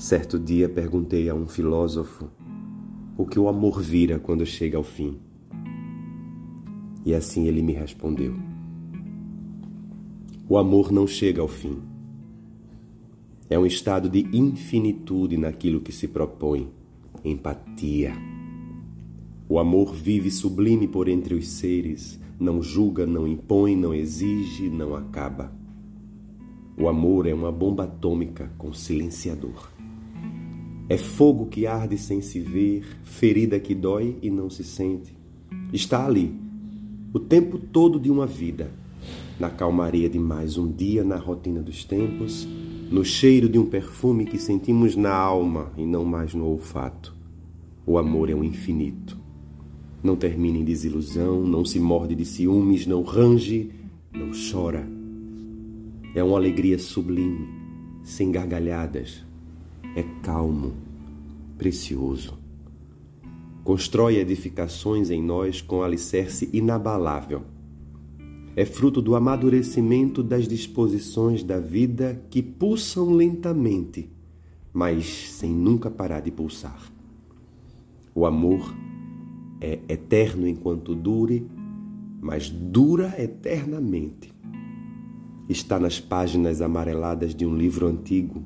Certo dia perguntei a um filósofo o que o amor vira quando chega ao fim. E assim ele me respondeu: O amor não chega ao fim. É um estado de infinitude naquilo que se propõe, empatia. O amor vive sublime por entre os seres, não julga, não impõe, não exige, não acaba. O amor é uma bomba atômica com silenciador. É fogo que arde sem se ver, ferida que dói e não se sente. Está ali, o tempo todo de uma vida, na calmaria de mais um dia na rotina dos tempos, no cheiro de um perfume que sentimos na alma e não mais no olfato. O amor é o infinito. Não termina em desilusão, não se morde de ciúmes, não range, não chora. É uma alegria sublime, sem gargalhadas, é calmo, precioso. Constrói edificações em nós com alicerce inabalável. É fruto do amadurecimento das disposições da vida que pulsam lentamente, mas sem nunca parar de pulsar. O amor é eterno enquanto dure, mas dura eternamente. Está nas páginas amareladas de um livro antigo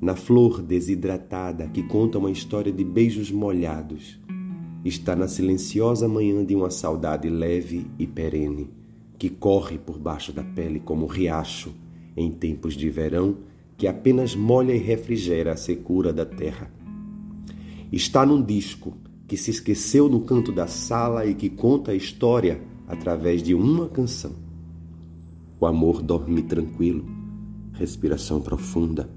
na flor desidratada que conta uma história de beijos molhados. Está na silenciosa manhã de uma saudade leve e perene, que corre por baixo da pele como riacho em tempos de verão que apenas molha e refrigera a secura da terra. Está num disco que se esqueceu no canto da sala e que conta a história através de uma canção. O amor dorme tranquilo, respiração profunda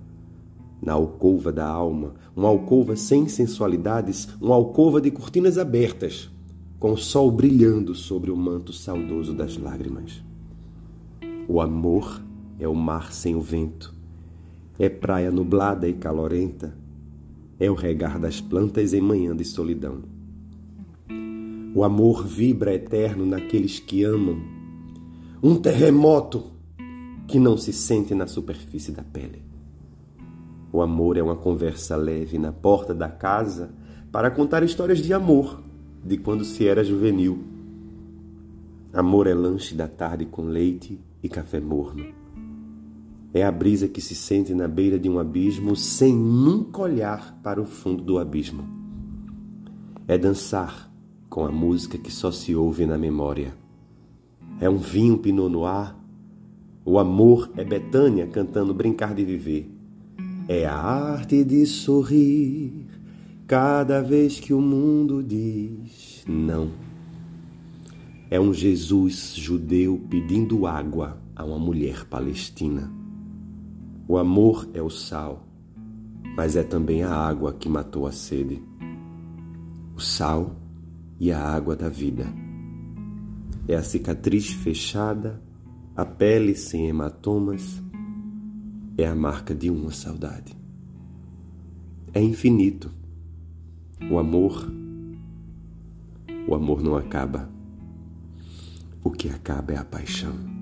na alcova da alma, uma alcova sem sensualidades, uma alcova de cortinas abertas, com o sol brilhando sobre o manto saudoso das lágrimas. O amor é o mar sem o vento, é praia nublada e calorenta, é o regar das plantas em manhã de solidão. O amor vibra eterno naqueles que amam, um terremoto que não se sente na superfície da pele. O amor é uma conversa leve na porta da casa para contar histórias de amor, de quando se era juvenil. Amor é lanche da tarde com leite e café morno. É a brisa que se sente na beira de um abismo sem nunca olhar para o fundo do abismo. É dançar com a música que só se ouve na memória. É um vinho pinot noir. O amor é Betânia cantando Brincar de Viver. É a arte de sorrir cada vez que o mundo diz não. É um Jesus judeu pedindo água a uma mulher palestina. O amor é o sal, mas é também a água que matou a sede. O sal e a água da vida. É a cicatriz fechada, a pele sem hematomas é a marca de uma saudade. É infinito. O amor, o amor não acaba. O que acaba é a paixão.